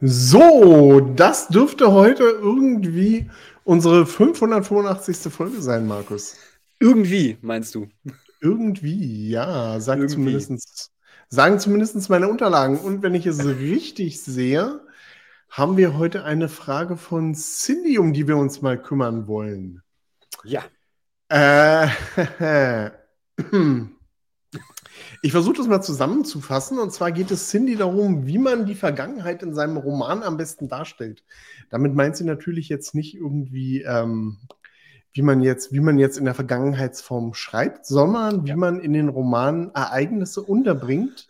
So, das dürfte heute irgendwie unsere 585. Folge sein, Markus. Irgendwie, meinst du? Irgendwie, ja, sagt irgendwie. Zumindest, sagen zumindest meine Unterlagen. Und wenn ich es richtig sehe, haben wir heute eine Frage von Cindy, um die wir uns mal kümmern wollen. Ja. Äh, Ich versuche das mal zusammenzufassen. Und zwar geht es Cindy darum, wie man die Vergangenheit in seinem Roman am besten darstellt. Damit meint sie natürlich jetzt nicht irgendwie, ähm, wie man jetzt, wie man jetzt in der Vergangenheitsform schreibt, sondern wie man in den Romanen Ereignisse unterbringt,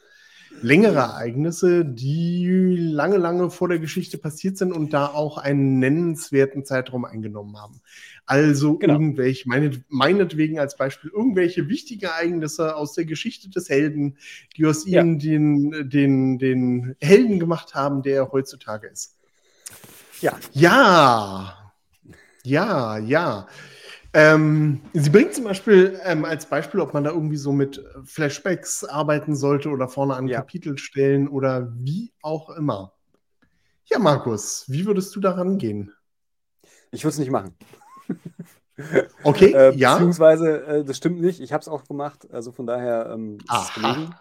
längere Ereignisse, die lange, lange vor der Geschichte passiert sind und da auch einen nennenswerten Zeitraum eingenommen haben. Also genau. irgendwelche, meine, meinetwegen als Beispiel, irgendwelche wichtigen Ereignisse aus der Geschichte des Helden, die aus ja. ihm den, den, den Helden gemacht haben, der er heutzutage ist. Ja. Ja. Ja, ja. Ähm, sie bringt zum Beispiel ähm, als Beispiel, ob man da irgendwie so mit Flashbacks arbeiten sollte oder vorne an ja. Kapitel stellen oder wie auch immer. Ja, Markus, wie würdest du daran gehen? Ich würde es nicht machen. Okay, äh, ja. Beziehungsweise, äh, das stimmt nicht. Ich habe es auch gemacht. Also von daher ähm, ist es gelegen.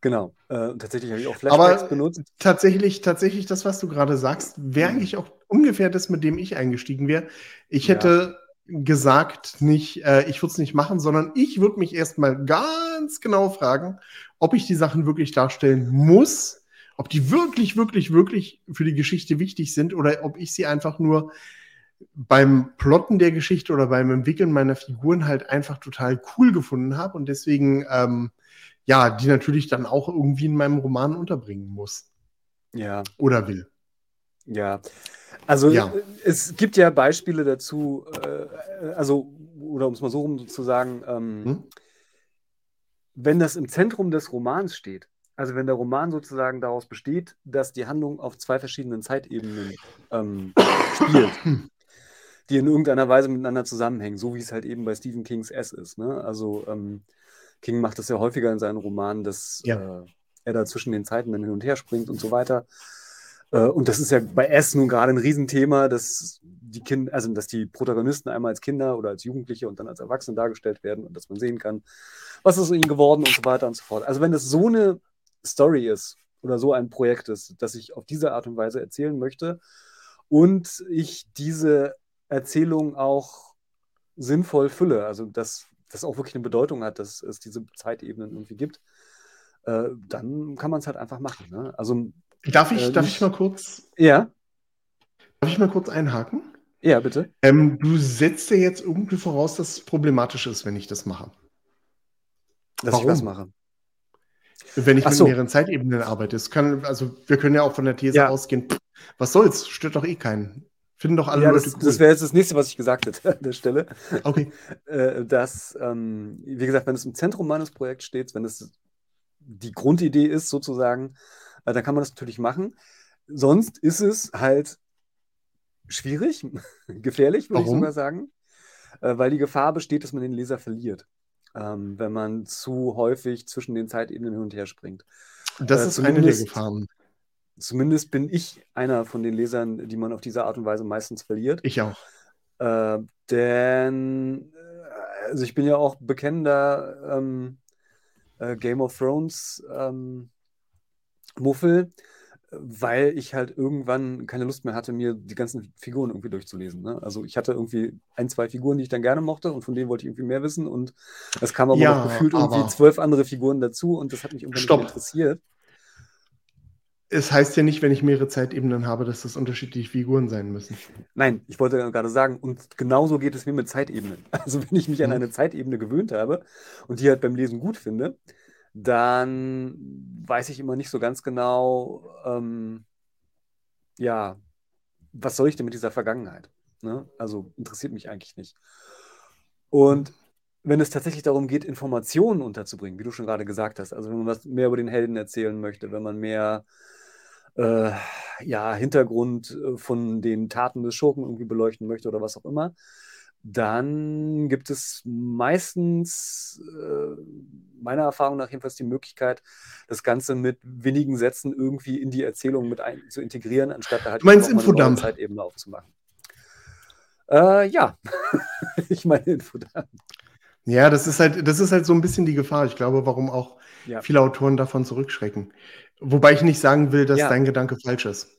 Genau. Äh, tatsächlich habe ich auch Flashbacks Aber benutzt. Tatsächlich, tatsächlich, das, was du gerade sagst, wäre mhm. eigentlich auch ungefähr das, mit dem ich eingestiegen wäre. Ich hätte ja gesagt, nicht, äh, ich würde es nicht machen, sondern ich würde mich erstmal ganz genau fragen, ob ich die Sachen wirklich darstellen muss, ob die wirklich, wirklich, wirklich für die Geschichte wichtig sind oder ob ich sie einfach nur beim Plotten der Geschichte oder beim Entwickeln meiner Figuren halt einfach total cool gefunden habe und deswegen, ähm, ja, die natürlich dann auch irgendwie in meinem Roman unterbringen muss. Ja. Oder will. Ja, also ja. es gibt ja Beispiele dazu, äh, also, oder um es mal so rum zu sagen, ähm, hm? wenn das im Zentrum des Romans steht, also wenn der Roman sozusagen daraus besteht, dass die Handlung auf zwei verschiedenen Zeitebenen ähm, spielt, die in irgendeiner Weise miteinander zusammenhängen, so wie es halt eben bei Stephen Kings S ist. Ne? Also ähm, King macht das ja häufiger in seinen Romanen, dass ja. äh, er da zwischen den Zeiten dann hin und her springt und so weiter. Äh, und das ist ja bei S nun gerade ein Riesenthema, dass die Kinder, also dass die Protagonisten einmal als Kinder oder als Jugendliche und dann als Erwachsene dargestellt werden und dass man sehen kann, was ist ihnen geworden und so weiter und so fort. Also wenn das so eine Story ist oder so ein Projekt ist, das ich auf diese Art und Weise erzählen möchte und ich diese Erzählung auch sinnvoll fülle, also dass das auch wirklich eine Bedeutung hat, dass es diese Zeitebenen irgendwie gibt, äh, dann kann man es halt einfach machen. Ne? Also Darf ich, äh, darf ich mal kurz? Ja. Darf ich mal kurz einhaken? Ja, bitte. Ähm, du setzt ja jetzt irgendwie voraus, dass es problematisch ist, wenn ich das mache. Dass Warum? ich was mache. Wenn ich Ach mit so. mehreren Zeitebenen arbeite. Es kann, also wir können ja auch von der These ja. ausgehen, pff, was soll's, stört doch eh keinen. Finden doch alle ja, Leute das, cool. Das wäre jetzt das nächste, was ich gesagt hätte an der Stelle. Okay. Äh, dass, ähm, wie gesagt, wenn es im Zentrum meines Projekts steht, wenn es die Grundidee ist, sozusagen, äh, dann kann man das natürlich machen. Sonst ist es halt schwierig, gefährlich, würde ich sogar sagen, äh, weil die Gefahr besteht, dass man den Leser verliert, ähm, wenn man zu häufig zwischen den Zeitebenen hin und her springt. Das äh, ist eine der Gefahren. Zumindest bin ich einer von den Lesern, die man auf diese Art und Weise meistens verliert. Ich auch. Äh, denn, äh, also ich bin ja auch bekennender ähm, äh, Game of Thrones ähm, Muffel, weil ich halt irgendwann keine Lust mehr hatte, mir die ganzen Figuren irgendwie durchzulesen. Ne? Also ich hatte irgendwie ein, zwei Figuren, die ich dann gerne mochte und von denen wollte ich irgendwie mehr wissen und es kamen aber ja, noch gefühlt irgendwie zwölf andere Figuren dazu und das hat mich irgendwann Stopp. nicht interessiert. Es heißt ja nicht, wenn ich mehrere Zeitebenen habe, dass das unterschiedliche Figuren sein müssen. Nein, ich wollte gerade sagen, und genauso geht es mir mit Zeitebenen. Also wenn ich mich an mhm. eine Zeitebene gewöhnt habe und die halt beim Lesen gut finde, dann weiß ich immer nicht so ganz genau, ähm, ja, was soll ich denn mit dieser Vergangenheit? Ne? Also interessiert mich eigentlich nicht. Und wenn es tatsächlich darum geht, Informationen unterzubringen, wie du schon gerade gesagt hast, also wenn man was mehr über den Helden erzählen möchte, wenn man mehr äh, ja, Hintergrund äh, von den Taten des Schurken irgendwie beleuchten möchte oder was auch immer, dann gibt es meistens, äh, meiner Erfahrung nach jedenfalls, die Möglichkeit, das Ganze mit wenigen Sätzen irgendwie in die Erzählung mit ein, zu integrieren, anstatt da halt meinst Infodump. eine Zeitebene aufzumachen. Äh, ja, ich meine Infodump. Ja, das ist halt, das ist halt so ein bisschen die Gefahr. Ich glaube, warum auch ja. viele Autoren davon zurückschrecken. Wobei ich nicht sagen will, dass ja. dein Gedanke falsch ist.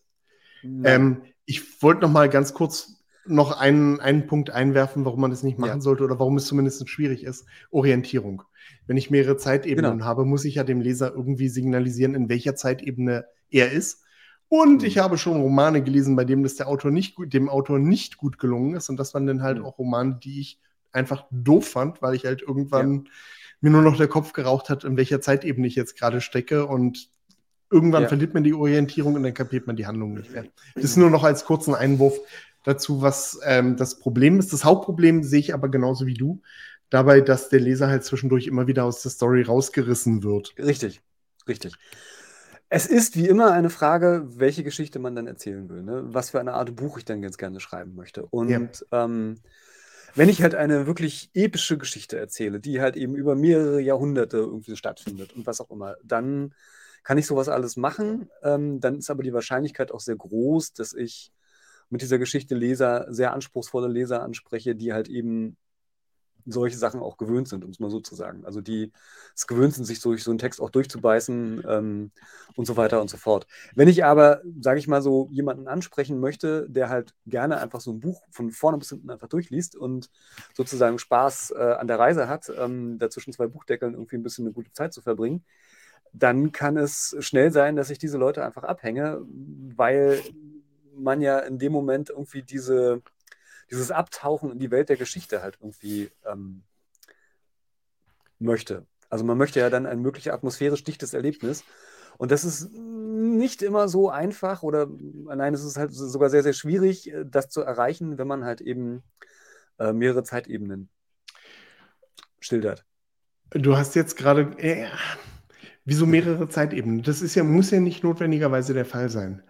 Ähm, ich wollte noch mal ganz kurz noch einen, einen Punkt einwerfen, warum man das nicht machen ja. sollte oder warum es zumindest schwierig ist. Orientierung. Wenn ich mehrere Zeitebenen genau. habe, muss ich ja dem Leser irgendwie signalisieren, in welcher Zeitebene er ist. Und mhm. ich habe schon Romane gelesen, bei denen das der Autor nicht gut, dem Autor nicht gut gelungen ist. Und das waren dann halt mhm. auch Romane, die ich einfach doof fand, weil ich halt irgendwann ja. mir nur noch der Kopf geraucht hat, in welcher Zeitebene ich jetzt gerade stecke und irgendwann ja. verliert man die Orientierung und dann kapiert man die Handlung nicht mehr. Das ist nur noch als kurzen Einwurf dazu, was ähm, das Problem ist. Das Hauptproblem sehe ich aber genauso wie du, dabei, dass der Leser halt zwischendurch immer wieder aus der Story rausgerissen wird. Richtig, richtig. Es ist wie immer eine Frage, welche Geschichte man dann erzählen will, ne? was für eine Art Buch ich dann ganz gerne schreiben möchte. Und ja. ähm, wenn ich halt eine wirklich epische Geschichte erzähle, die halt eben über mehrere Jahrhunderte irgendwie stattfindet und was auch immer, dann kann ich sowas alles machen. Ähm, dann ist aber die Wahrscheinlichkeit auch sehr groß, dass ich mit dieser Geschichte Leser, sehr anspruchsvolle Leser anspreche, die halt eben solche Sachen auch gewöhnt sind, um es mal so zu sagen. Also die es gewöhnt sind, sich durch so einen Text auch durchzubeißen ähm, und so weiter und so fort. Wenn ich aber, sage ich mal so, jemanden ansprechen möchte, der halt gerne einfach so ein Buch von vorne bis hinten einfach durchliest und sozusagen Spaß äh, an der Reise hat, ähm, dazwischen zwei Buchdeckeln irgendwie ein bisschen eine gute Zeit zu verbringen, dann kann es schnell sein, dass ich diese Leute einfach abhänge, weil man ja in dem Moment irgendwie diese dieses Abtauchen in die Welt der Geschichte halt irgendwie ähm, möchte. Also man möchte ja dann ein mögliches atmosphärisch dichtes Erlebnis. Und das ist nicht immer so einfach oder nein, es ist halt sogar sehr, sehr schwierig, äh, das zu erreichen, wenn man halt eben äh, mehrere Zeitebenen schildert. Du hast jetzt gerade, äh, wieso mehrere Zeitebenen? Das ist ja, muss ja nicht notwendigerweise der Fall sein.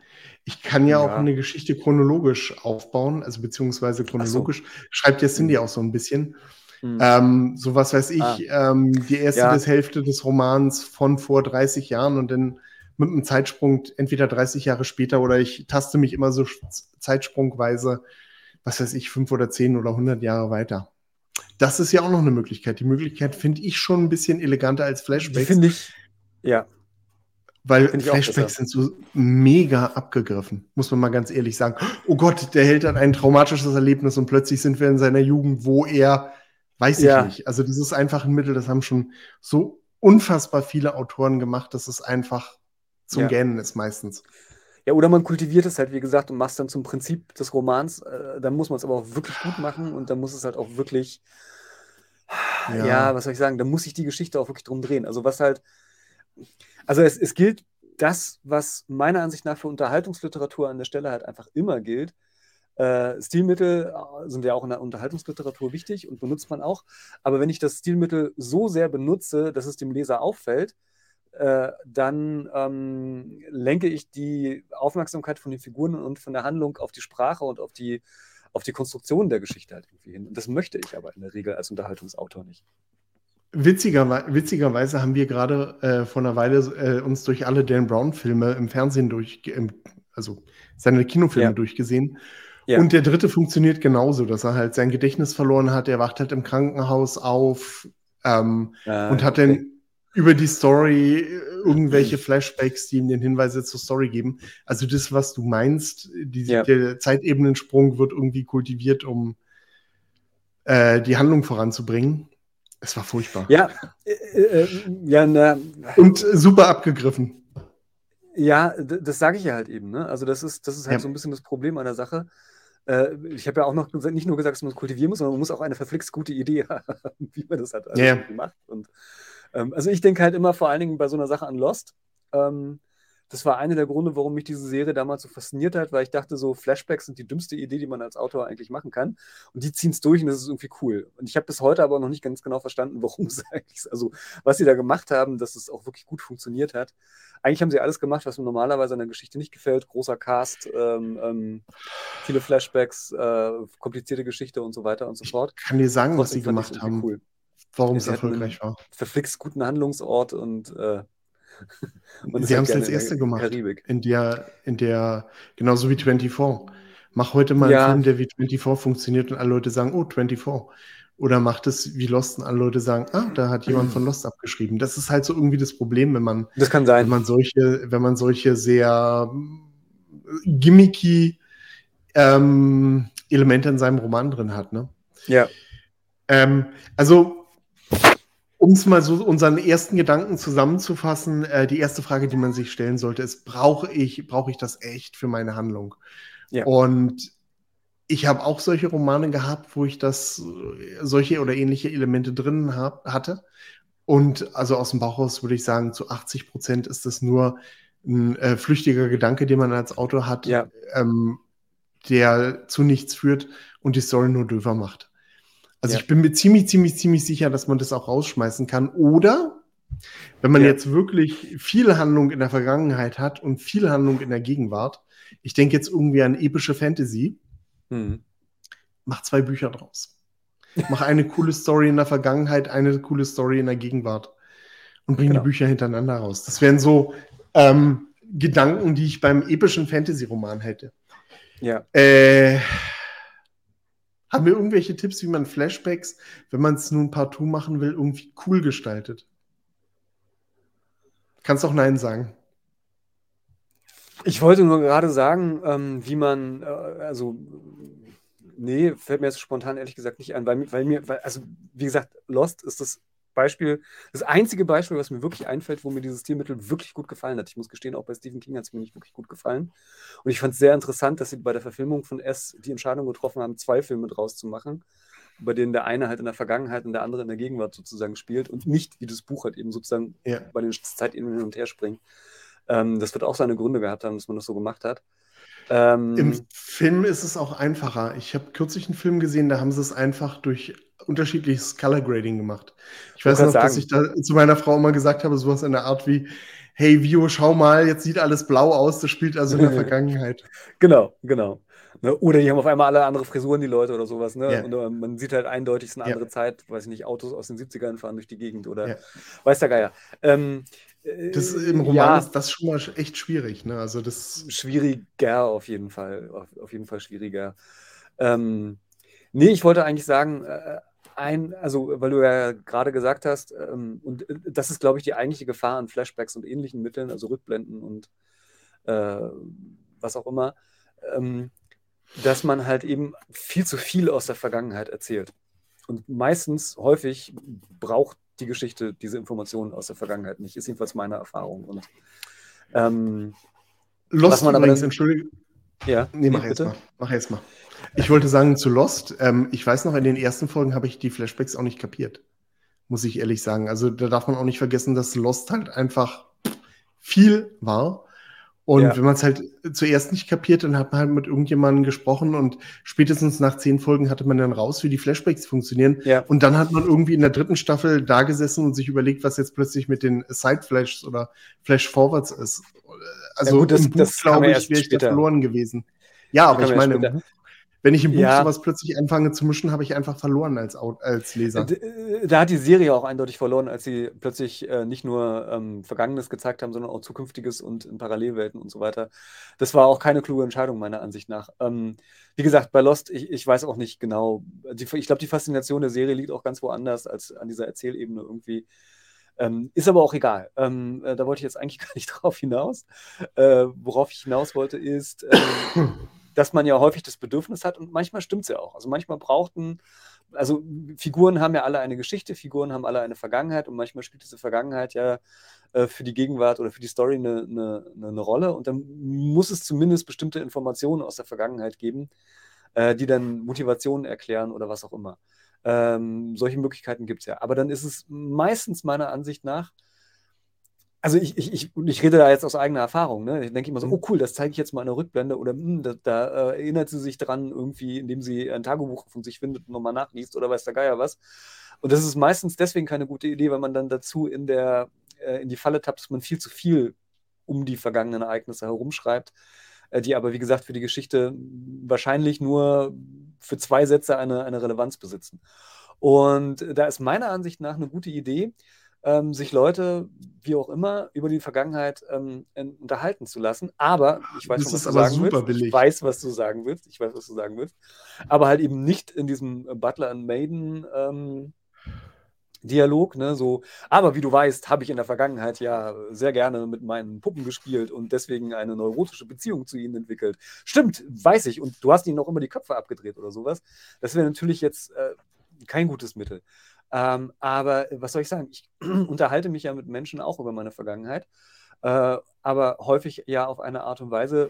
Ich kann ja, ja, auch eine Geschichte chronologisch aufbauen, also beziehungsweise chronologisch. So. Schreibt ja Cindy mhm. auch so ein bisschen. Mhm. Ähm, so was weiß ich, ah. ähm, die erste ja. Hälfte des Romans von vor 30 Jahren und dann mit einem Zeitsprung entweder 30 Jahre später oder ich taste mich immer so zeitsprungweise, was weiß ich, fünf oder zehn oder 100 Jahre weiter. Das ist ja auch noch eine Möglichkeit. Die Möglichkeit finde ich schon ein bisschen eleganter als Flashbacks. Finde ich, ja. Weil Flashbacks sind so mega abgegriffen, muss man mal ganz ehrlich sagen. Oh Gott, der Held hat ein traumatisches Erlebnis und plötzlich sind wir in seiner Jugend, wo er, weiß ich ja. nicht. Also das ist einfach ein Mittel, das haben schon so unfassbar viele Autoren gemacht, dass es einfach zum ja. Gähnen ist meistens. Ja, oder man kultiviert es halt, wie gesagt, und macht es dann zum Prinzip des Romans. Äh, dann muss man es aber auch wirklich gut machen und dann muss es halt auch wirklich, ja. ja, was soll ich sagen, da muss sich die Geschichte auch wirklich drum drehen. Also was halt, also es, es gilt das, was meiner Ansicht nach für Unterhaltungsliteratur an der Stelle halt einfach immer gilt. Äh, Stilmittel äh, sind ja auch in der Unterhaltungsliteratur wichtig und benutzt man auch. Aber wenn ich das Stilmittel so sehr benutze, dass es dem Leser auffällt, äh, dann ähm, lenke ich die Aufmerksamkeit von den Figuren und von der Handlung auf die Sprache und auf die, auf die Konstruktion der Geschichte halt irgendwie hin. Und das möchte ich aber in der Regel als Unterhaltungsautor nicht. Witziger, witzigerweise haben wir gerade äh, vor einer Weile äh, uns durch alle Dan Brown-Filme im Fernsehen durch, im, also seine Kinofilme ja. durchgesehen. Ja. Und der dritte funktioniert genauso, dass er halt sein Gedächtnis verloren hat. Er wacht halt im Krankenhaus auf ähm, ah, und hat okay. dann über die Story äh, irgendwelche Flashbacks, die ihm den Hinweise zur Story geben. Also das, was du meinst, die, ja. der Zeitebenensprung wird irgendwie kultiviert, um äh, die Handlung voranzubringen. Es war furchtbar. Ja, äh, äh, ja, na, Und super abgegriffen. Ja, das sage ich ja halt eben. Ne? Also, das ist, das ist halt ja. so ein bisschen das Problem an der Sache. Äh, ich habe ja auch noch nicht nur gesagt, dass man es kultivieren muss, sondern man muss auch eine verflixt gute Idee haben, wie man das halt ja. macht. Und, ähm, also, ich denke halt immer vor allen Dingen bei so einer Sache an Lost. Ähm, Das war einer der Gründe, warum mich diese Serie damals so fasziniert hat, weil ich dachte, so Flashbacks sind die dümmste Idee, die man als Autor eigentlich machen kann. Und die ziehen es durch und das ist irgendwie cool. Und ich habe bis heute aber noch nicht ganz genau verstanden, warum es eigentlich, also was sie da gemacht haben, dass es auch wirklich gut funktioniert hat. Eigentlich haben sie alles gemacht, was mir normalerweise an der Geschichte nicht gefällt. Großer Cast, ähm, ähm, viele Flashbacks, äh, komplizierte Geschichte und so weiter und so fort. Ich kann dir sagen, Trotzdem was sie gemacht haben. Cool. Warum es erfolgreich war. Verflixt guten Handlungsort und äh, Sie haben es als erste gemacht. Karibik. In der, in der, genauso wie 24. Mach heute mal ja. einen Film, der wie 24 funktioniert und alle Leute sagen, oh, 24. Oder macht es wie Lost und alle Leute sagen, ah, da hat jemand von Lost abgeschrieben. Das ist halt so irgendwie das Problem, wenn man, das kann sein. wenn man solche, wenn man solche sehr gimmicky ähm, Elemente in seinem Roman drin hat. Ne? Ja. Ähm, also um es mal so unseren ersten Gedanken zusammenzufassen, äh, die erste Frage, die man sich stellen sollte, ist: Brauche ich, brauche ich das echt für meine Handlung? Ja. Und ich habe auch solche Romane gehabt, wo ich das, solche oder ähnliche Elemente drin hab, hatte. Und also aus dem Bauchhaus würde ich sagen, zu 80 Prozent ist das nur ein äh, flüchtiger Gedanke, den man als Autor hat, ja. ähm, der zu nichts führt und die Story nur döver macht. Also ja. ich bin mir ziemlich, ziemlich, ziemlich sicher, dass man das auch rausschmeißen kann. Oder wenn man ja. jetzt wirklich viel Handlung in der Vergangenheit hat und viel Handlung in der Gegenwart, ich denke jetzt irgendwie an epische Fantasy, mhm. mach zwei Bücher draus. Mach eine coole Story in der Vergangenheit, eine coole Story in der Gegenwart und bring genau. die Bücher hintereinander raus. Das wären so ähm, Gedanken, die ich beim epischen Fantasy-Roman hätte. Ja. Äh, haben wir irgendwelche Tipps, wie man Flashbacks, wenn man es nun partout machen will, irgendwie cool gestaltet? Kannst auch Nein sagen. Ich wollte nur gerade sagen, ähm, wie man, äh, also, nee, fällt mir jetzt spontan ehrlich gesagt nicht ein, weil, weil mir, weil, also, wie gesagt, Lost ist das Beispiel, das einzige Beispiel, was mir wirklich einfällt, wo mir dieses Stilmittel wirklich gut gefallen hat. Ich muss gestehen, auch bei Stephen King hat es mir nicht wirklich gut gefallen. Und ich fand es sehr interessant, dass sie bei der Verfilmung von S die Entscheidung getroffen haben, zwei Filme draus zu machen, bei denen der eine halt in der Vergangenheit und der andere in der Gegenwart sozusagen spielt und nicht wie das Buch halt eben sozusagen ja. bei den Zeitebenen hin und her springt. Ähm, das wird auch seine Gründe gehabt haben, dass man das so gemacht hat. Ähm, Im Film ist es auch einfacher. Ich habe kürzlich einen Film gesehen, da haben sie es einfach durch unterschiedliches Color Grading gemacht. Ich weiß noch, sagen. dass ich da zu meiner Frau immer gesagt habe, sowas in der Art wie, hey Vio, schau mal, jetzt sieht alles blau aus, das spielt also in der Vergangenheit. Genau, genau. Ne? Oder die haben auf einmal alle andere Frisuren, die Leute oder sowas. Ne? Ja. Und uh, man sieht halt eindeutig, es ist eine andere ja. Zeit, weiß ich nicht, Autos aus den 70ern fahren durch die Gegend oder ja. weiß der Geier. Ähm, das, Im Roman ja, ist das schon mal echt schwierig. Ne? Also das schwieriger auf jeden Fall. Auf, auf jeden Fall schwieriger. Ähm, nee, ich wollte eigentlich sagen, äh, ein, also weil du ja gerade gesagt hast, ähm, und äh, das ist, glaube ich, die eigentliche Gefahr an Flashbacks und ähnlichen Mitteln, also Rückblenden und äh, was auch immer, ähm, dass man halt eben viel zu viel aus der Vergangenheit erzählt. Und meistens, häufig, braucht die Geschichte diese Informationen aus der Vergangenheit nicht. Ist jedenfalls meine Erfahrung. Und ähm, Lost man aber übrigens, entschuldige. Ja, nee, mach jetzt mal. Mach jetzt mal. Ich wollte sagen zu Lost, ähm, ich weiß noch, in den ersten Folgen habe ich die Flashbacks auch nicht kapiert. Muss ich ehrlich sagen. Also da darf man auch nicht vergessen, dass Lost halt einfach viel war. Und ja. wenn man es halt zuerst nicht kapiert, dann hat man halt mit irgendjemandem gesprochen und spätestens nach zehn Folgen hatte man dann raus, wie die Flashbacks funktionieren. Ja. Und dann hat man irgendwie in der dritten Staffel da gesessen und sich überlegt, was jetzt plötzlich mit den Side-Flashs oder Flash-Forwards ist. Also ja, gut, das, im Buch, glaube ich, wäre ich da verloren gewesen. Ja, aber ich meine, wenn ich im Buch ja. sowas plötzlich anfange zu mischen, habe ich einfach verloren als, als Leser. Äh, da hat die Serie auch eindeutig verloren, als sie plötzlich äh, nicht nur ähm, Vergangenes gezeigt haben, sondern auch Zukünftiges und in Parallelwelten und so weiter. Das war auch keine kluge Entscheidung, meiner Ansicht nach. Ähm, wie gesagt, bei Lost, ich, ich weiß auch nicht genau. Die, ich glaube, die Faszination der Serie liegt auch ganz woanders als an dieser Erzählebene irgendwie. Ähm, ist aber auch egal. Ähm, äh, da wollte ich jetzt eigentlich gar nicht drauf hinaus. Äh, worauf ich hinaus wollte, ist. Ähm, dass man ja häufig das Bedürfnis hat und manchmal stimmt es ja auch. Also manchmal brauchten, also Figuren haben ja alle eine Geschichte, Figuren haben alle eine Vergangenheit und manchmal spielt diese Vergangenheit ja äh, für die Gegenwart oder für die Story eine, eine, eine, Rolle und dann muss es zumindest bestimmte Informationen aus der Vergangenheit geben, äh, die dann Motivationen erklären oder was auch immer. Ähm, solche Möglichkeiten gibt es ja. Aber dann ist es meistens meiner Ansicht nach also ich, ich, ich, ich rede da jetzt aus eigener Erfahrung. Ne? Ich denke immer so, mhm. oh cool, das zeige ich jetzt mal in der Rückblende oder mh, hm, da, da äh, erinnert sie sich dran, irgendwie, indem sie ein Tagebuch von sich findet und nochmal nachliest oder weiß der Geier was. Und das ist meistens deswegen keine gute Idee, weil man dann dazu in, der, äh, in die Falle tappt, dass man viel zu viel um die vergangenen Ereignisse herumschreibt, äh, die aber, wie gesagt, für die Geschichte wahrscheinlich nur für zwei Sätze eine, eine Relevanz besitzen. Und da ist meiner Ansicht nach eine gute Idee, ähm, sich Leute, wie auch immer, über die Vergangenheit ähm, unterhalten zu lassen. Aber ich weiß, schon, was du sagen willst. Billig. Ich weiß, was du sagen willst. Ich weiß, was du sagen willst. Aber halt eben nicht in diesem Butler and Maiden ähm, Dialog, ne, so, aber wie du weißt, habe ich in der Vergangenheit ja sehr gerne mit meinen Puppen gespielt und deswegen eine neurotische Beziehung zu ihnen entwickelt. Stimmt, weiß ich. Und du hast ihnen auch immer die Köpfe abgedreht oder sowas. Das wäre natürlich jetzt äh, kein gutes Mittel. Ähm, aber was soll ich sagen? Ich unterhalte mich ja mit Menschen auch über meine Vergangenheit, äh, aber häufig ja auf eine Art und Weise,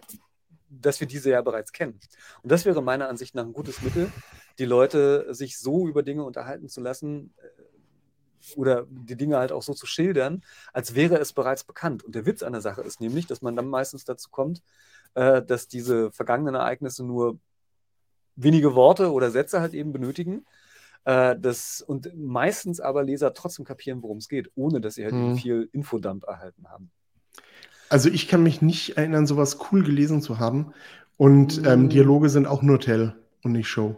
dass wir diese ja bereits kennen. Und das wäre meiner Ansicht nach ein gutes Mittel, die Leute sich so über Dinge unterhalten zu lassen äh, oder die Dinge halt auch so zu schildern, als wäre es bereits bekannt. Und der Witz an der Sache ist nämlich, dass man dann meistens dazu kommt, äh, dass diese vergangenen Ereignisse nur wenige Worte oder Sätze halt eben benötigen äh, das, und meistens aber Leser trotzdem kapieren, worum es geht, ohne dass sie halt hm. viel Infodump erhalten haben. Also ich kann mich nicht erinnern, sowas cool gelesen zu haben. Und hm. ähm, Dialoge sind auch nur Tell und nicht Show.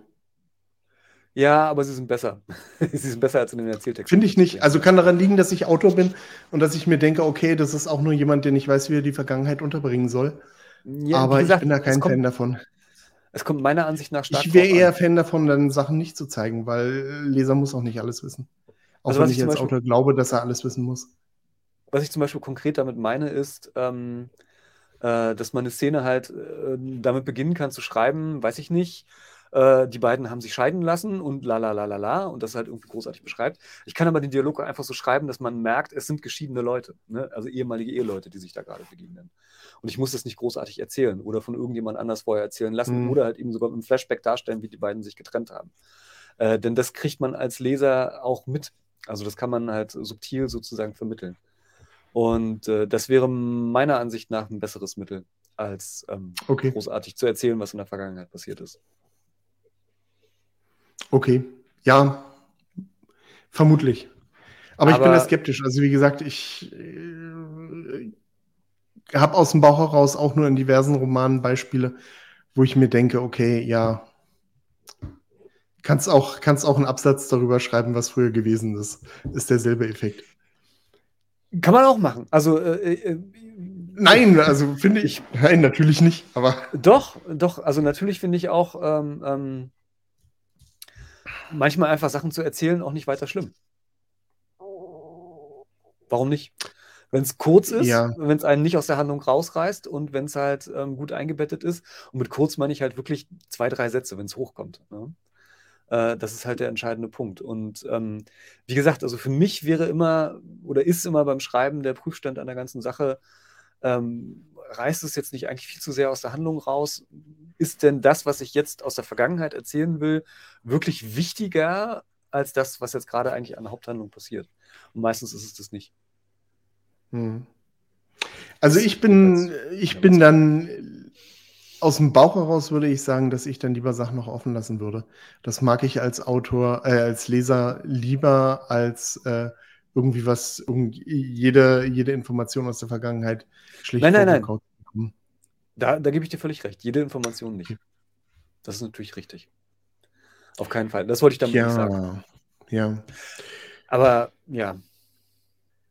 Ja, aber sie sind besser. sie sind besser als in den Erzähltexten. Finde ich nicht. Also kann daran liegen, dass ich Autor bin und dass ich mir denke, okay, das ist auch nur jemand, der nicht weiß, wie er die Vergangenheit unterbringen soll. Ja, aber gesagt, ich bin da kein Fan davon. Es kommt meiner Ansicht nach stark Ich wäre eher Fan davon, dann Sachen nicht zu zeigen, weil Leser muss auch nicht alles wissen. Auch also, wenn ich, ich als Autor glaube, dass er alles wissen muss. Was ich zum Beispiel konkret damit meine, ist, ähm, äh, dass man eine Szene halt äh, damit beginnen kann zu schreiben, weiß ich nicht, äh, die beiden haben sich scheiden lassen und la la la la la und das halt irgendwie großartig beschreibt. Ich kann aber den Dialog einfach so schreiben, dass man merkt, es sind geschiedene Leute, ne? also ehemalige Eheleute, die sich da gerade begegnen. Und ich muss das nicht großartig erzählen oder von irgendjemand anders vorher erzählen lassen mhm. oder halt eben sogar im Flashback darstellen, wie die beiden sich getrennt haben. Äh, denn das kriegt man als Leser auch mit. Also das kann man halt subtil sozusagen vermitteln. Und äh, das wäre meiner Ansicht nach ein besseres Mittel, als ähm, okay. großartig zu erzählen, was in der Vergangenheit passiert ist. Okay, ja, vermutlich. Aber, Aber ich bin da skeptisch. Also wie gesagt, ich äh, habe aus dem Bauch heraus auch nur in diversen Romanen Beispiele, wo ich mir denke, okay, ja, kannst auch, kannst auch einen Absatz darüber schreiben, was früher gewesen ist. Ist derselbe Effekt. Kann man auch machen. Also äh, äh, Nein, also finde ich, nein, natürlich nicht, aber. Doch, doch, also natürlich finde ich auch, ähm, ähm, manchmal einfach Sachen zu erzählen auch nicht weiter schlimm. Warum nicht? Wenn es kurz ist, ja. wenn es einen nicht aus der Handlung rausreißt und wenn es halt ähm, gut eingebettet ist. Und mit kurz meine ich halt wirklich zwei, drei Sätze, wenn es hochkommt. Ne? Äh, das ist halt der entscheidende Punkt. Und ähm, wie gesagt, also für mich wäre immer oder ist immer beim Schreiben der Prüfstand an der ganzen Sache, ähm, reißt es jetzt nicht eigentlich viel zu sehr aus der Handlung raus? Ist denn das, was ich jetzt aus der Vergangenheit erzählen will, wirklich wichtiger als das, was jetzt gerade eigentlich an der Haupthandlung passiert? Und meistens ist es das nicht. Hm. Also ich bin, ich bin dann aus dem Bauch heraus würde ich sagen, dass ich dann lieber Sachen noch offen lassen würde. Das mag ich als Autor, äh, als Leser lieber als äh, irgendwie was, irgendwie jede, jede Information aus der Vergangenheit schlicht Nein, nein, nein. Da, da gebe ich dir völlig recht. Jede Information nicht. Das ist natürlich richtig. Auf keinen Fall. Das wollte ich damit ja, nicht sagen. Ja. Aber ja.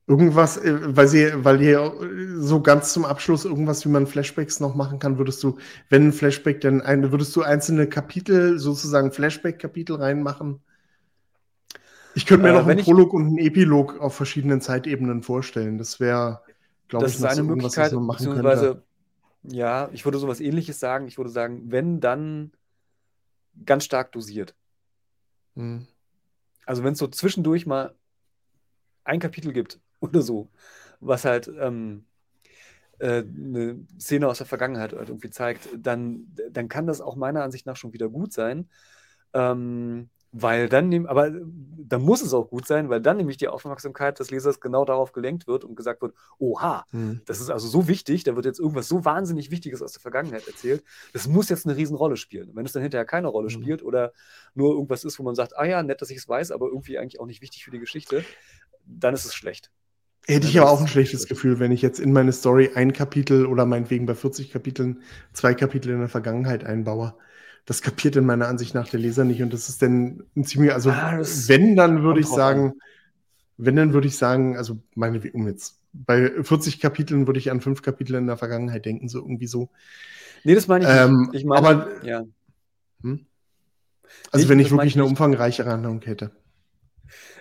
Irgendwas, äh, weil sie, weil ihr so ganz zum Abschluss irgendwas, wie man Flashbacks noch machen kann, würdest du, wenn ein Flashback, dann ein, würdest du einzelne Kapitel, sozusagen Flashback-Kapitel reinmachen? Ich könnte mir äh, noch einen Prolog und einen Epilog auf verschiedenen Zeitebenen vorstellen. Das wäre, glaube ich, eine so Möglichkeit, was machen könnte. Ja, ich würde sowas ähnliches sagen. Ich würde sagen, wenn, dann ganz stark dosiert. Hm. Also wenn es so zwischendurch mal ein Kapitel gibt oder so, was halt ähm, äh, eine Szene aus der Vergangenheit irgendwie zeigt, dann, dann kann das auch meiner Ansicht nach schon wieder gut sein. Ähm, Weil dann nehmen, aber dann muss es auch gut sein, weil dann nämlich die Aufmerksamkeit des Lesers genau darauf gelenkt wird und gesagt wird, oha, mhm. das ist also so wichtig, da wird jetzt irgendwas so wahnsinnig Wichtiges aus der Vergangenheit erzählt, das muss jetzt eine Riesenrolle spielen. wenn es dann hinterher keine Rolle mhm. spielt oder nur irgendwas ist, wo man sagt, ah ja, nett, dass ich es weiß, aber irgendwie eigentlich auch nicht wichtig für die Geschichte, dann ist es schlecht. Hätte ich aber auch ein schlechtes Gefühl, wenn ich jetzt in meine Story ein Kapitel oder meinetwegen bei 40 Kapiteln zwei Kapitel in der Vergangenheit einbaue das kapiert in meiner Ansicht nach der Leser nicht. Und das ist dann ein ziemlich, also ah, wenn, dann würde ich sagen, wenn, dann würde ich sagen, also meine, um jetzt, bei 40 Kapiteln würde ich an fünf Kapitel in der Vergangenheit denken, so irgendwie so. Nee, das meine ich ähm, nicht. Ich meine, aber, ja. Hm? Also, nee, wenn ich wirklich eine umfangreichere Handlung hätte.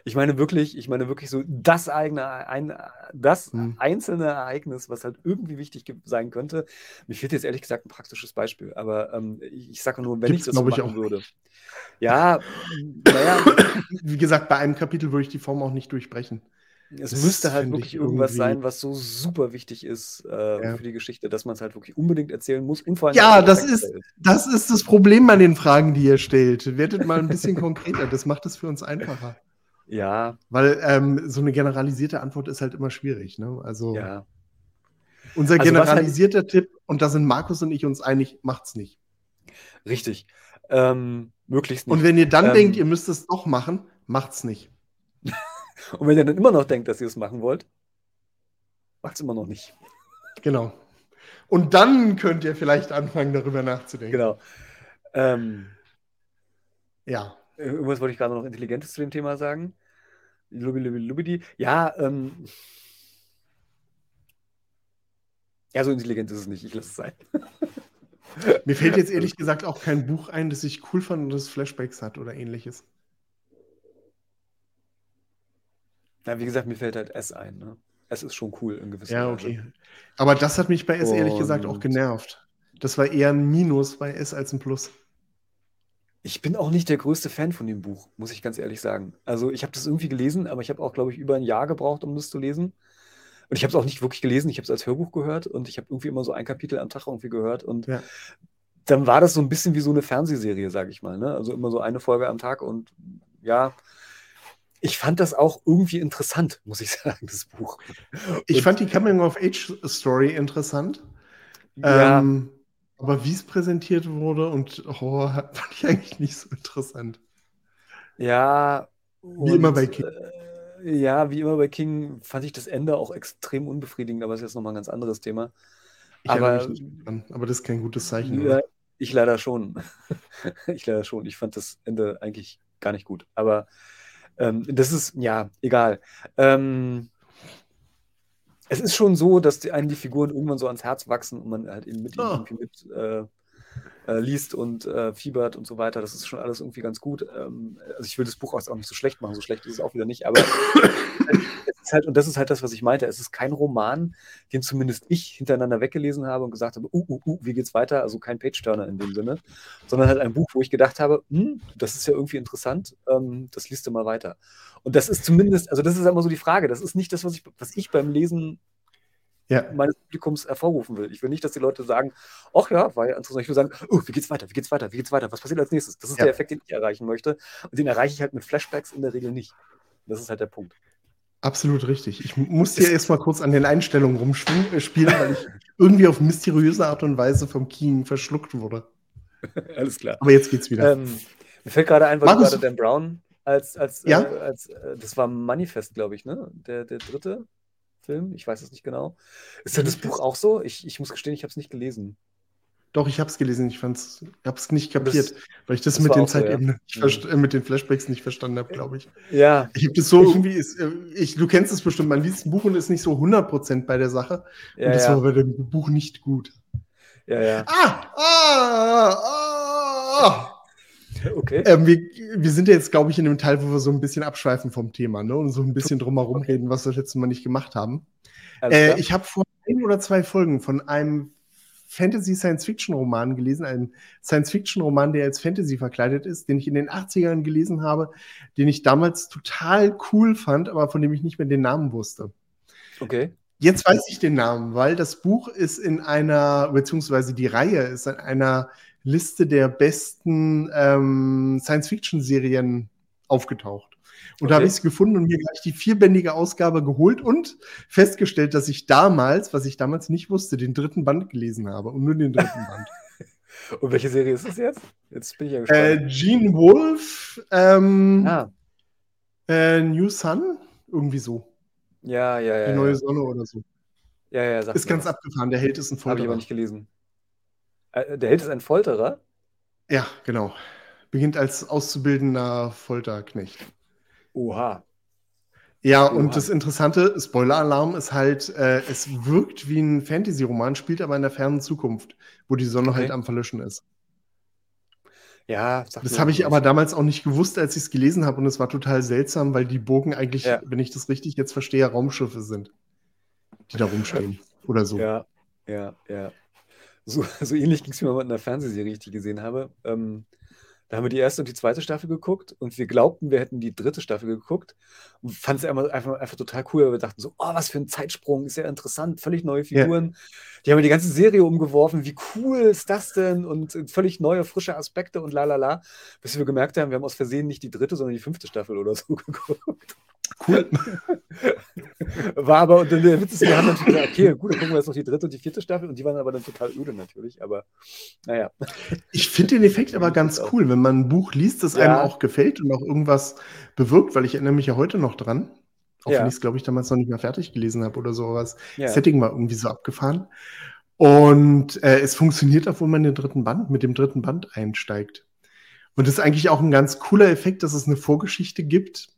Ich meine wirklich, ich meine wirklich so das eigene, ein, das hm. einzelne Ereignis, was halt irgendwie wichtig sein könnte. Mir fehlt jetzt ehrlich gesagt ein praktisches Beispiel, aber ähm, ich, ich sage nur, wenn Gibt's, ich das so machen würde. Ja, naja. Wie gesagt, bei einem Kapitel würde ich die Form auch nicht durchbrechen. Es das müsste halt wirklich irgendwas sein, was so super wichtig ist äh, ja. für die Geschichte, dass man es halt wirklich unbedingt erzählen muss. Und vor allem ja, das ist, das ist das Problem an den Fragen, die ihr stellt. Werdet mal ein bisschen konkreter, das macht es für uns einfacher. Ja. Weil ähm, so eine generalisierte Antwort ist halt immer schwierig. Ne? Also ja. unser also generalisierter halt, Tipp, und da sind Markus und ich uns einig, macht's nicht. Richtig. Ähm, möglichst nicht. Und wenn ihr dann ähm, denkt, ihr müsst es doch machen, macht's nicht. und wenn ihr dann immer noch denkt, dass ihr es machen wollt, macht's immer noch nicht. Genau. Und dann könnt ihr vielleicht anfangen, darüber nachzudenken. Genau. Ähm, ja. Irgendwas wollte ich gerade noch Intelligentes zu dem Thema sagen. Lubi, lubi, lubidi. Ja, ähm. Ja, so intelligent ist es nicht. Ich lasse es sein. Mir fällt jetzt ehrlich gesagt auch kein Buch ein, das ich cool fand und das Flashbacks hat oder ähnliches. Ja, wie gesagt, mir fällt halt S ein. Ne? S ist schon cool in gewisser Ja, okay. Weise. Aber das hat mich bei S und... ehrlich gesagt auch genervt. Das war eher ein Minus bei S als ein Plus. Ich bin auch nicht der größte Fan von dem Buch, muss ich ganz ehrlich sagen. Also ich habe das irgendwie gelesen, aber ich habe auch, glaube ich, über ein Jahr gebraucht, um das zu lesen. Und ich habe es auch nicht wirklich gelesen, ich habe es als Hörbuch gehört und ich habe irgendwie immer so ein Kapitel am Tag irgendwie gehört. Und ja. dann war das so ein bisschen wie so eine Fernsehserie, sage ich mal. Ne? Also immer so eine Folge am Tag und ja, ich fand das auch irgendwie interessant, muss ich sagen, das Buch. Ich und, fand die Coming-of-Age-Story interessant. Ja. Ähm, aber wie es präsentiert wurde und Horror fand ich eigentlich nicht so interessant. Ja. Wie und, immer bei King. Äh, ja, wie immer bei King fand ich das Ende auch extrem unbefriedigend, aber das ist jetzt nochmal ein ganz anderes Thema. Ich aber, aber das ist kein gutes Zeichen. Ja, ich leider schon. ich leider schon. Ich fand das Ende eigentlich gar nicht gut. Aber ähm, das ist, ja, egal. Ähm, es ist schon so, dass die, einem die Figuren irgendwann so ans Herz wachsen und man halt eben mit ihnen oh. mit äh, äh, liest und äh, fiebert und so weiter. Das ist schon alles irgendwie ganz gut. Ähm, also ich will das Buch auch nicht so schlecht machen, so schlecht ist es auch wieder nicht, aber halt, und das ist halt das, was ich meinte, es ist kein Roman, den zumindest ich hintereinander weggelesen habe und gesagt habe, uh, uh, uh, wie geht's weiter? Also kein Page-Turner in dem Sinne, sondern halt ein Buch, wo ich gedacht habe, hm, das ist ja irgendwie interessant, ähm, das liest du mal weiter. Und das ist zumindest, also das ist immer so die Frage, das ist nicht das, was ich, was ich beim Lesen ja. meines Publikums hervorrufen will. Ich will nicht, dass die Leute sagen, ach ja, war ja interessant. Ich will sagen, oh, wie geht's weiter, wie geht's weiter, wie geht's weiter, was passiert als nächstes? Das ist ja. der Effekt, den ich erreichen möchte. Und den erreiche ich halt mit Flashbacks in der Regel nicht. Das ist halt der Punkt. Absolut richtig. Ich muss hier erstmal kurz an den Einstellungen rumspielen, äh, weil ich irgendwie auf mysteriöse Art und Weise vom King verschluckt wurde. Alles klar. Aber jetzt geht's wieder. Ähm, mir fällt gerade ein, weil du gerade Dan Brown als, als, ja? äh, als äh, das war Manifest, glaube ich, ne? Der, der dritte. Film. Ich weiß es nicht genau. Ist denn das Buch auch so? Ich, ich muss gestehen, ich habe es nicht gelesen. Doch, ich habe es gelesen. Ich habe es nicht kapiert, das, weil ich das, das mit den Zeitebenen, so, ja. äh, mit den Flashbacks nicht verstanden habe, glaube ich. Ja. Ich habe das so ich, irgendwie, ist, äh, ich, du kennst es bestimmt, man liest ein Buch und ist nicht so 100% bei der Sache. Ja, und das ja. war bei dem Buch nicht gut. Ja, ja. Ah! Ah! Ah! ah. Okay. Ähm, wir, wir, sind ja jetzt, glaube ich, in dem Teil, wo wir so ein bisschen abschweifen vom Thema ne? und so ein bisschen drumherum okay. reden, was wir das letzte Mal nicht gemacht haben. Äh, ich habe vor ein oder zwei Folgen von einem Fantasy-Science-Fiction-Roman gelesen, einem Science-Fiction-Roman, der als Fantasy verkleidet ist, den ich in den 80ern gelesen habe, den ich damals total cool fand, aber von dem ich nicht mehr den Namen wusste. Okay. Jetzt weiß ich den Namen, weil das Buch ist in einer, beziehungsweise die Reihe ist in einer Liste der besten ähm, Science-Fiction-Serien aufgetaucht. Und okay. da habe ich es gefunden und mir gleich die vierbändige Ausgabe geholt und festgestellt, dass ich damals, was ich damals nicht wusste, den dritten Band gelesen habe und nur den dritten Band. und welche Serie ist das jetzt? Jetzt bin ich ja gespannt. Äh, Gene Wolf, ähm, ah. äh, New Sun, irgendwie so. Ja, ja, ja. Die neue Sonne oder so. Ja, ja, sag Ist ganz was. abgefahren. Der Held ist ein Folterer. Habe ich aber nicht gelesen. Äh, der Held ist ein Folterer? Ja, genau. Beginnt als auszubildender Folterknecht. Oha. Ja, Oha. und das interessante Spoiler-Alarm ist halt, äh, es wirkt wie ein Fantasy-Roman, spielt aber in der fernen Zukunft, wo die Sonne okay. halt am Verlöschen ist. Ja, das habe ich aber damals auch nicht gewusst, als ich es gelesen habe, und es war total seltsam, weil die Burgen eigentlich, ja. wenn ich das richtig jetzt verstehe, Raumschiffe sind, die da rumstehen oder so. Ja, ja, ja. So, so ähnlich ging es mir mal mit einer Fernsehserie, die ich gesehen habe. Ähm, da haben wir die erste und die zweite Staffel geguckt und wir glaubten, wir hätten die dritte Staffel geguckt und fanden es einfach, einfach, total cool, weil wir dachten so, oh, was für ein Zeitsprung, ist ja interessant, völlig neue Figuren. Yeah. Die haben die ganze Serie umgeworfen, wie cool ist das denn und völlig neue, frische Aspekte und la la la. Bis wir gemerkt haben, wir haben aus Versehen nicht die dritte, sondern die fünfte Staffel oder so geguckt. Cool. War aber, und der Witz ist, wir haben natürlich gesagt, okay, gut, dann gucken wir jetzt noch die dritte und die vierte Staffel und die waren aber dann total öde natürlich, aber naja. Ich finde den Effekt aber ganz cool, wenn man ein Buch liest, das ja. einem auch gefällt und auch irgendwas bewirkt, weil ich erinnere mich ja heute noch dran, auch ja. wenn ich es, glaube ich, damals noch nicht mehr fertig gelesen habe oder sowas. Ja. Setting war irgendwie so abgefahren. Und äh, es funktioniert auch, wo man den dritten Band, mit dem dritten Band einsteigt. Und das ist eigentlich auch ein ganz cooler Effekt, dass es eine Vorgeschichte gibt,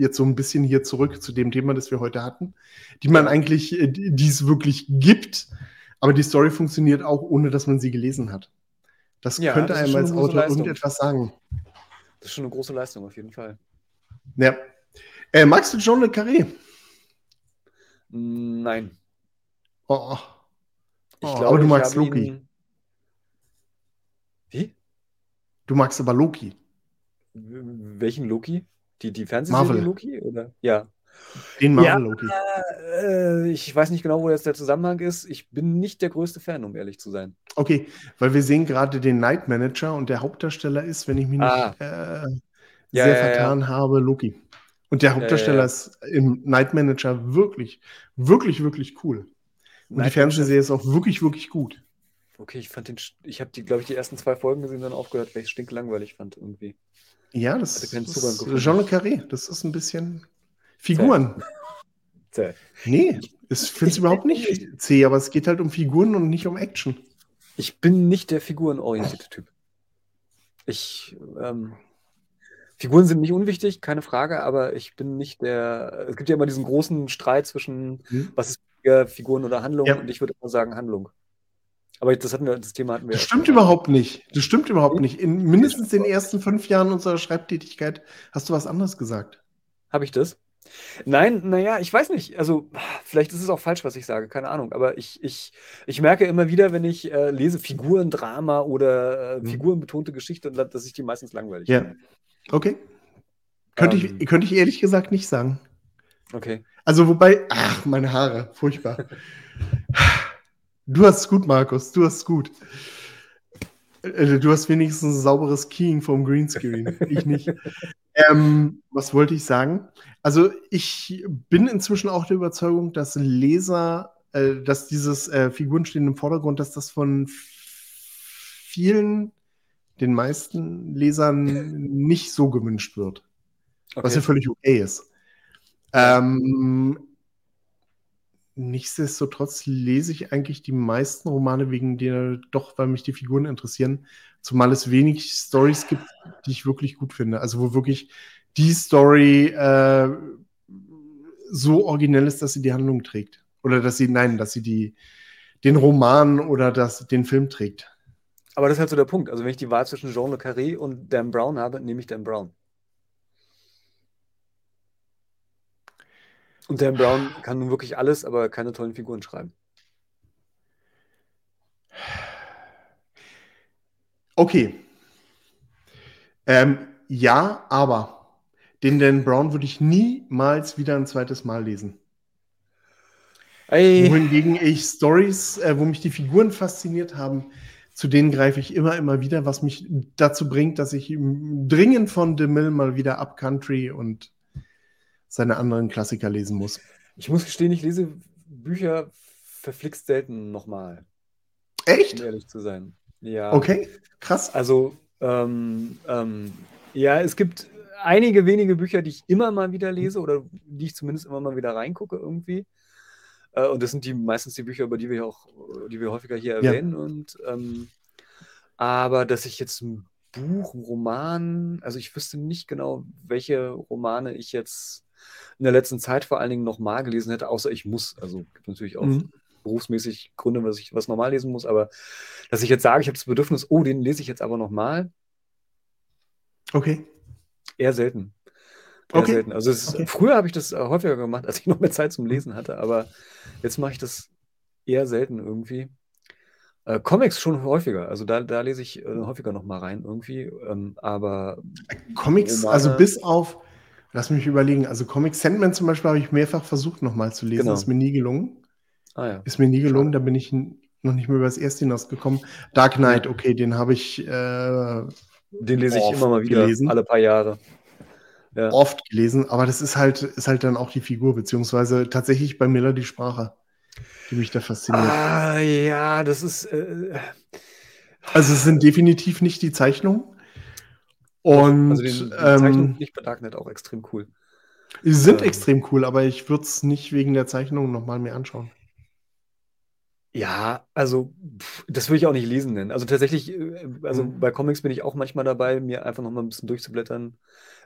jetzt so ein bisschen hier zurück zu dem Thema, das wir heute hatten, die man eigentlich, äh, die es wirklich gibt, aber die Story funktioniert auch, ohne dass man sie gelesen hat. Das ja, könnte das einem als Autor Leistung. irgendetwas sagen. Das ist schon eine große Leistung, auf jeden Fall. Ja. Äh, magst du John Le Carré? Nein. Oh. oh. Glaube, aber du magst Loki. Ihn... Wie? Du magst aber Loki. Welchen Loki? Die, die Fernsehserie Loki? Oder? Ja. Den Marvel Loki. äh, ich weiß nicht genau, wo jetzt der Zusammenhang ist. Ich bin nicht der größte Fan, um ehrlich zu sein. Okay, weil wir sehen gerade den Night Manager und der Hauptdarsteller ist, wenn ich mich ah. nicht äh, ja, sehr ja, vertan habe, Loki. Und der Hauptdarsteller ist im Night Manager wirklich, wirklich, wirklich cool. Und Night die Fernsehserie ist auch wirklich, wirklich gut. Okay, ich fand den, ich habe die, glaube ich, die ersten zwei Folgen gesehen und dann aufgehört, weil ich es stinklangweilig fand irgendwie. Ja, das ist Jean Le Carré. Das ist ein bisschen Figuren. Zäh. Nee, ich finde es überhaupt nicht zäh, aber es geht halt um Figuren und nicht um Action. Ich bin nicht der figurenorientierte Typ. Ich, ähm, Figuren sind nicht unwichtig, keine Frage, aber ich bin nicht der. Es gibt ja immer diesen großen Streit zwischen, hm? was ist Figuren oder Handlung, ja. und ich würde immer sagen Handlung. Aber das, hatten wir, das Thema hatten wir. Das stimmt überhaupt nicht. Das stimmt überhaupt nicht. In mindestens den ersten fünf Jahren unserer Schreibtätigkeit hast du was anderes gesagt. Habe ich das? Nein, naja, ich weiß nicht. Also, vielleicht ist es auch falsch, was ich sage, keine Ahnung. Aber ich, ich, ich merke immer wieder, wenn ich äh, lese Figurendrama oder äh, mhm. figurenbetonte Geschichte, dass ich die meistens langweilig Ja. Finde. Okay. Könnte, ähm, ich, könnte ich ehrlich gesagt nicht sagen. Okay. Also, wobei, ach, meine Haare, furchtbar. Du hast es gut, Markus, du hast es gut. Äh, du hast wenigstens ein sauberes Keying vom Greenscreen. Ich nicht. ähm, was wollte ich sagen? Also, ich bin inzwischen auch der Überzeugung, dass Leser, äh, dass dieses äh, Figuren stehen im Vordergrund, dass das von vielen, den meisten Lesern nicht so gewünscht wird. Okay. Was ja völlig okay ist. Ähm, Nichtsdestotrotz lese ich eigentlich die meisten Romane wegen der, doch, weil mich die Figuren interessieren. Zumal es wenig Stories gibt, die ich wirklich gut finde. Also wo wirklich die Story äh, so originell ist, dass sie die Handlung trägt. Oder dass sie, nein, dass sie die, den Roman oder das, den Film trägt. Aber das ist halt so der Punkt. Also wenn ich die Wahl zwischen Jean Le Carré und Dan Brown habe, nehme ich Dan Brown. Und Dan Brown kann nun wirklich alles, aber keine tollen Figuren schreiben. Okay. Ähm, ja, aber den Dan Brown würde ich niemals wieder ein zweites Mal lesen. Ey. Wohingegen ich Stories, äh, wo mich die Figuren fasziniert haben, zu denen greife ich immer, immer wieder, was mich dazu bringt, dass ich dringend von DeMille mal wieder Upcountry und seine anderen Klassiker lesen muss. Ich muss gestehen, ich lese Bücher verflixt selten nochmal. Echt? Um ehrlich zu sein. Ja. Okay, krass. Also, ähm, ähm, ja, es gibt einige wenige Bücher, die ich immer mal wieder lese oder die ich zumindest immer mal wieder reingucke irgendwie. Äh, und das sind die meistens die Bücher, über die wir auch, die wir häufiger hier erwähnen. Ja. Und ähm, aber dass ich jetzt ein Buch, ein Roman, also ich wüsste nicht genau, welche Romane ich jetzt in der letzten Zeit vor allen Dingen nochmal gelesen hätte, außer ich muss. Also gibt natürlich auch mhm. berufsmäßig Gründe, was ich was normal lesen muss, aber dass ich jetzt sage, ich habe das Bedürfnis, oh, den lese ich jetzt aber nochmal. Okay. Eher selten. Eher okay. selten. Also ist, okay. früher habe ich das häufiger gemacht, als ich noch mehr Zeit zum Lesen hatte, aber jetzt mache ich das eher selten irgendwie. Äh, Comics schon häufiger, also da, da lese ich äh, häufiger noch mal rein irgendwie, ähm, aber Comics, Romane, also bis auf, lass mich überlegen, also Comics Sandman zum Beispiel habe ich mehrfach versucht noch mal zu lesen, genau. ist mir nie gelungen. Ah, ja. Ist mir nie gelungen, da bin ich noch nicht mehr über das erste hinausgekommen. Dark Knight, okay, den habe ich äh, Den lese ich immer mal wieder, gelesen. alle paar Jahre. Ja. Oft gelesen, aber das ist halt, ist halt dann auch die Figur, beziehungsweise tatsächlich bei Miller die Sprache die mich da fasziniert. Ah, ja, das ist. Äh, also, es sind definitiv nicht die Zeichnungen. Und. Also, die, die ähm, nicht bei Darknet auch extrem cool. Sie sind ähm, extrem cool, aber ich würde es nicht wegen der Zeichnungen nochmal mehr anschauen. Ja, also pff, das würde ich auch nicht lesen nennen. Also tatsächlich, äh, also mhm. bei Comics bin ich auch manchmal dabei, mir einfach nochmal ein bisschen durchzublättern,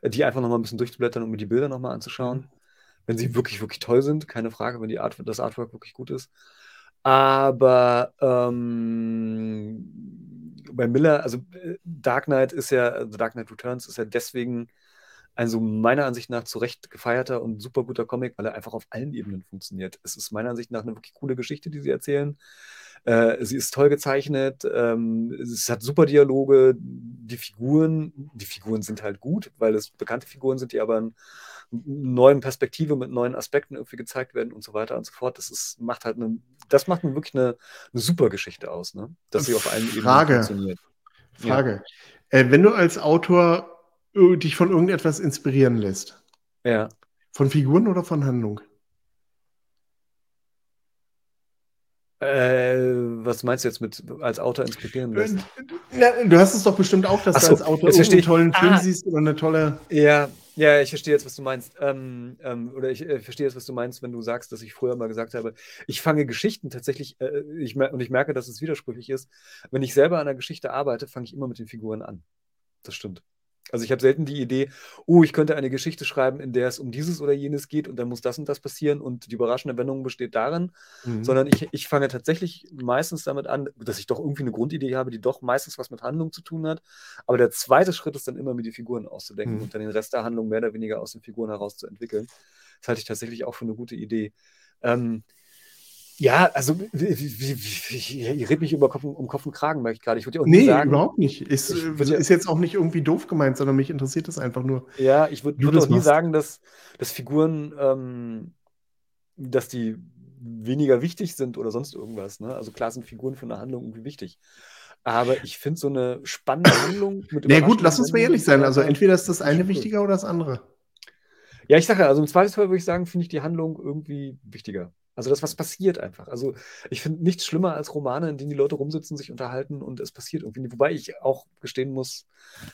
äh, die einfach nochmal ein bisschen durchzublättern und mir die Bilder nochmal anzuschauen. Mhm wenn sie wirklich, wirklich toll sind, keine Frage, wenn die Art, das Artwork wirklich gut ist. Aber ähm, bei Miller, also äh, Dark Knight ist ja, also Dark Knight Returns ist ja deswegen ein so meiner Ansicht nach zu Recht gefeierter und super guter Comic, weil er einfach auf allen Ebenen funktioniert. Es ist meiner Ansicht nach eine wirklich coole Geschichte, die sie erzählen. Äh, sie ist toll gezeichnet, ähm, es hat super Dialoge, die Figuren, die Figuren sind halt gut, weil es bekannte Figuren sind, die aber ein neuen Perspektive, mit neuen Aspekten irgendwie gezeigt werden und so weiter und so fort. Das ist, macht halt eine, das macht wirklich eine, eine super Geschichte aus, ne? Dass sie auf allen. Ebenen funktioniert. Frage. Ja. Äh, wenn du als Autor äh, dich von irgendetwas inspirieren lässt. Ja. Von Figuren oder von Handlung? Äh, was meinst du jetzt mit als Autor inspirieren lässt? Ja, du hast es doch bestimmt auch, dass so, du als Autor einen tollen Film ah, siehst oder eine tolle. Ja, ja, ich verstehe jetzt, was du meinst. Ähm, ähm, oder ich äh, verstehe jetzt, was du meinst, wenn du sagst, dass ich früher mal gesagt habe, ich fange Geschichten tatsächlich, äh, ich, und ich merke, dass es widersprüchlich ist. Wenn ich selber an einer Geschichte arbeite, fange ich immer mit den Figuren an. Das stimmt. Also ich habe selten die Idee, oh, ich könnte eine Geschichte schreiben, in der es um dieses oder jenes geht und dann muss das und das passieren und die überraschende Wendung besteht darin, mhm. sondern ich, ich fange tatsächlich meistens damit an, dass ich doch irgendwie eine Grundidee habe, die doch meistens was mit Handlung zu tun hat. Aber der zweite Schritt ist dann immer, mir die Figuren auszudenken mhm. und dann den Rest der Handlung mehr oder weniger aus den Figuren heraus zu entwickeln. Das halte ich tatsächlich auch für eine gute Idee. Ähm, ja, also ich rede mich über Kopf, um Kopf und Kragen, merke ich gerade. Ich würde auch nee, sagen, überhaupt nicht. Ist, ist jetzt auch nicht irgendwie doof gemeint, sondern mich interessiert das einfach nur. Ja, ich würde würd auch nie sagen, dass, dass Figuren, ähm, dass die weniger wichtig sind oder sonst irgendwas. Ne? Also klar sind Figuren für eine Handlung irgendwie wichtig. Aber ich finde so eine spannende Handlung mit Na nee, gut, lass uns mal ehrlich sein. Also entweder ist das eine wichtiger oder das andere. Ja, ich sage also im Zweifelsfall würde ich sagen, finde ich die Handlung irgendwie wichtiger. Also das, was passiert einfach. Also ich finde nichts schlimmer als Romane, in denen die Leute rumsitzen, sich unterhalten und es passiert irgendwie. Wobei ich auch gestehen muss,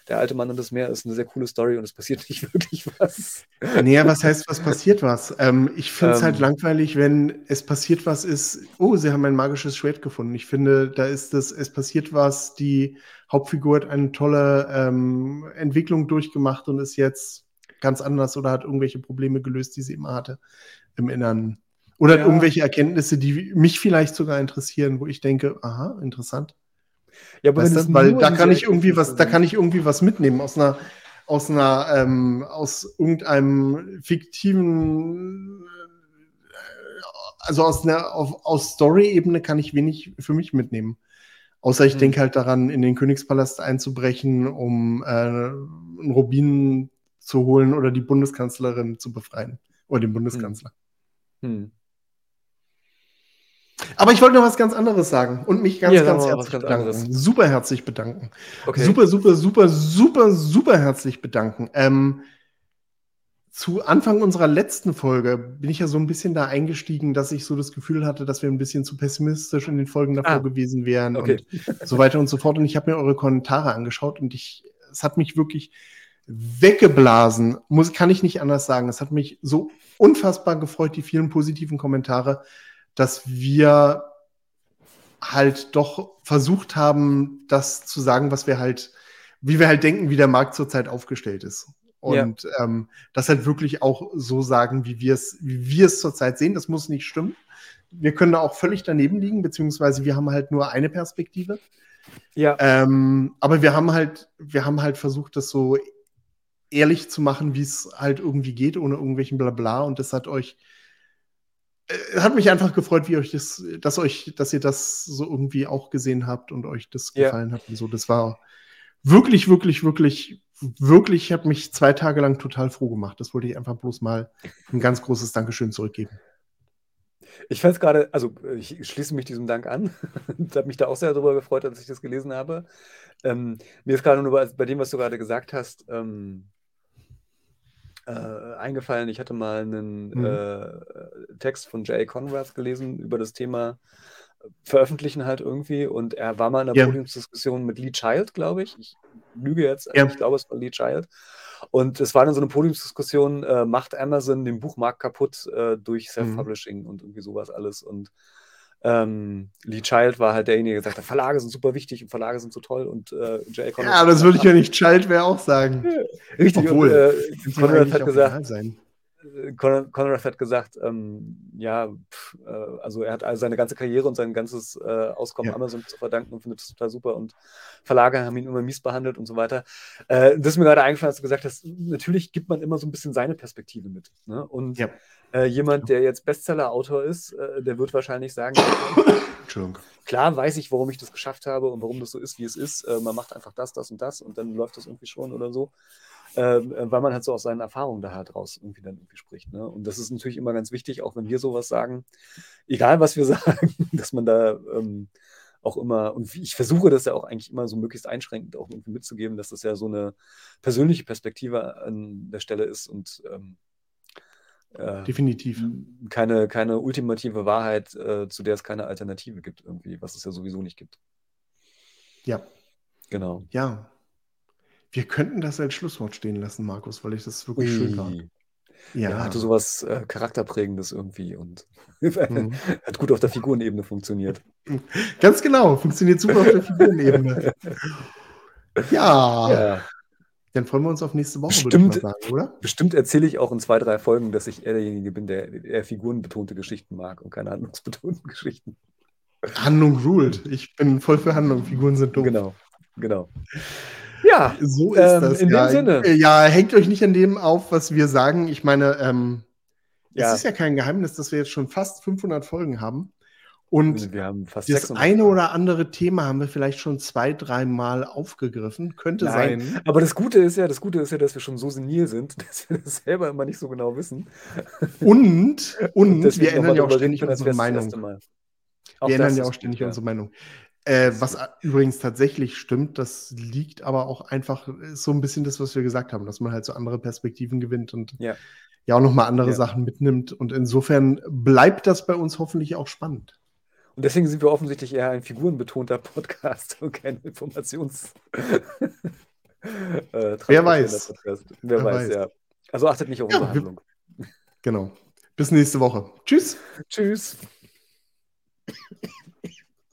der alte Mann und das Meer ist eine sehr coole Story und es passiert nicht wirklich was. Naja, was heißt, was passiert was? Ähm, ich finde es halt ähm, halt langweilig, wenn es passiert was ist, oh, sie haben ein magisches Schwert gefunden. Ich finde, da ist es, es passiert was, die Hauptfigur hat eine tolle ähm, Entwicklung durchgemacht und ist jetzt ganz anders oder hat irgendwelche Probleme gelöst, die sie immer hatte im Inneren. Oder ja. irgendwelche Erkenntnisse, die mich vielleicht sogar interessieren, wo ich denke, aha, interessant. Ja, aber du, weil da kann ich irgendwie was, da kann ich irgendwie was mitnehmen aus einer, aus einer, ähm, aus irgendeinem fiktiven, äh, also aus einer, auf, aus Story-Ebene kann ich wenig für mich mitnehmen. Außer ich hm. denke halt daran, in den Königspalast einzubrechen, um äh, einen Rubin zu holen oder die Bundeskanzlerin zu befreien. Oder den Bundeskanzler. Hm. Aber ich wollte noch was ganz anderes sagen und mich ganz, ja, ganz herzlich bedanken. Anderes. Super herzlich bedanken. Okay. Super, super, super, super, super herzlich bedanken. Ähm, zu Anfang unserer letzten Folge bin ich ja so ein bisschen da eingestiegen, dass ich so das Gefühl hatte, dass wir ein bisschen zu pessimistisch in den Folgen davor ah, gewesen wären okay. und so weiter und so fort. Und ich habe mir eure Kommentare angeschaut und ich, es hat mich wirklich weggeblasen, muss, kann ich nicht anders sagen. Es hat mich so unfassbar gefreut, die vielen positiven Kommentare, dass wir halt doch versucht haben, das zu sagen, was wir halt, wie wir halt denken, wie der Markt zurzeit aufgestellt ist. Und ja. ähm, das halt wirklich auch so sagen, wie wir es, wie wir es zurzeit sehen. Das muss nicht stimmen. Wir können da auch völlig daneben liegen, beziehungsweise wir haben halt nur eine Perspektive. Ja. Ähm, aber wir haben halt, wir haben halt versucht, das so ehrlich zu machen, wie es halt irgendwie geht, ohne irgendwelchen Blabla. Und das hat euch, äh, hat mich einfach gefreut, wie euch das, dass euch, dass ihr das so irgendwie auch gesehen habt und euch das gefallen ja. hat und so. Das war wirklich, wirklich, wirklich, wirklich, ich habe mich zwei Tage lang total froh gemacht. Das wollte ich einfach bloß mal ein ganz großes Dankeschön zurückgeben. Ich fand es gerade, also ich schließe mich diesem Dank an. ich habe mich da auch sehr darüber gefreut, als ich das gelesen habe. Ähm, mir ist gerade nur bei, bei, dem, was du gerade gesagt hast, ähm, äh, eingefallen. Ich hatte mal einen mhm. äh, Text von Jay Conrad gelesen über das Thema äh, Veröffentlichen halt irgendwie und er war mal in einer ja. Podiumsdiskussion mit Lee Child, glaube ich. Ich lüge jetzt, ja. ich glaube, es war Lee Child. Und es war dann so eine Podiumsdiskussion, äh, macht Amazon den Buchmarkt kaputt äh, durch mhm. Self-Publishing mhm. und irgendwie sowas alles. Und ähm, Lee Child war halt derjenige, der gesagt hat, Verlage sind super wichtig und Verlage sind so toll und äh, J. Conrad. Ja, das würde ich ja nicht Child wäre auch sagen. Richtig, Obwohl, und, äh, Conrad hat gesagt, sein. Äh, Conrad hat gesagt, ähm, ja, pff, äh, also er hat also seine ganze Karriere und sein ganzes äh, Auskommen ja. Amazon zu verdanken und findet das total super und Verlage haben ihn immer mies behandelt und so weiter. Äh, das ist mir gerade eingefallen, als du gesagt hast, natürlich gibt man immer so ein bisschen seine Perspektive mit. Ne? Und ja. äh, jemand, der jetzt Bestseller-Autor ist, äh, der wird wahrscheinlich sagen, klar weiß ich, warum ich das geschafft habe und warum das so ist, wie es ist. man macht einfach das, das und das und dann läuft das irgendwie schon oder so. Ähm, äh, weil man halt so aus seinen Erfahrungen da halt raus irgendwie dann irgendwie spricht. Ne? Und das ist natürlich immer ganz wichtig, auch wenn wir sowas sagen, egal was wir sagen, dass man da ähm, auch immer, und ich versuche das ja auch eigentlich immer so möglichst einschränkend auch irgendwie mitzugeben, dass das ja so eine persönliche Perspektive an der Stelle ist und ähm, äh, Definitiv. Keine, keine ultimative Wahrheit, äh, zu der es keine Alternative gibt, irgendwie, was es ja sowieso nicht gibt. Ja. Genau. Ja, wir könnten das als Schlusswort stehen lassen, Markus, weil ich das wirklich schön fand. Ja. ja, hatte sowas äh, Charakterprägendes irgendwie und mhm. hat gut auf der Figurenebene funktioniert. Ganz genau, funktioniert super auf der Figurenebene. ja. ja. Dann freuen wir uns auf nächste Woche, bestimmt, würde ich mal sagen, oder? Bestimmt erzähle ich auch in zwei, drei Folgen, dass ich eher derjenige bin, der eher figurenbetonte Geschichten mag und keine handlungsbetonten Geschichten. Handlung ruled. Ich bin voll für Handlung. Figuren sind dumm. Genau, genau. Ja, so ist ähm, das. In ja. dem Sinne. Äh, ja, hängt euch nicht an dem auf, was wir sagen. Ich meine, ähm, ja. es ist ja kein Geheimnis, dass wir jetzt schon fast 500 Folgen haben. Und wir haben fast das eine oder andere Thema haben wir vielleicht schon zwei, dreimal aufgegriffen. Könnte Nein, sein. Aber das Gute ist ja, das Gute ist ja, dass wir schon so senil sind, dass wir das selber immer nicht so genau wissen. Und, und, und wir ändern ja auch ständig unsere Meinung. Wir ändern ja auch ständig unsere Meinung. Äh, was übrigens tatsächlich stimmt, das liegt aber auch einfach so ein bisschen das, was wir gesagt haben, dass man halt so andere Perspektiven gewinnt und ja, ja auch nochmal andere ja. Sachen mitnimmt. Und insofern bleibt das bei uns hoffentlich auch spannend. Und deswegen sind wir offensichtlich eher ein figurenbetonter Podcast und kein Informations. äh, Wer weiß. Wer, Wer weiß, weiß, ja. Also achtet nicht auf unsere Handlung. Genau. Bis nächste Woche. Tschüss. Tschüss.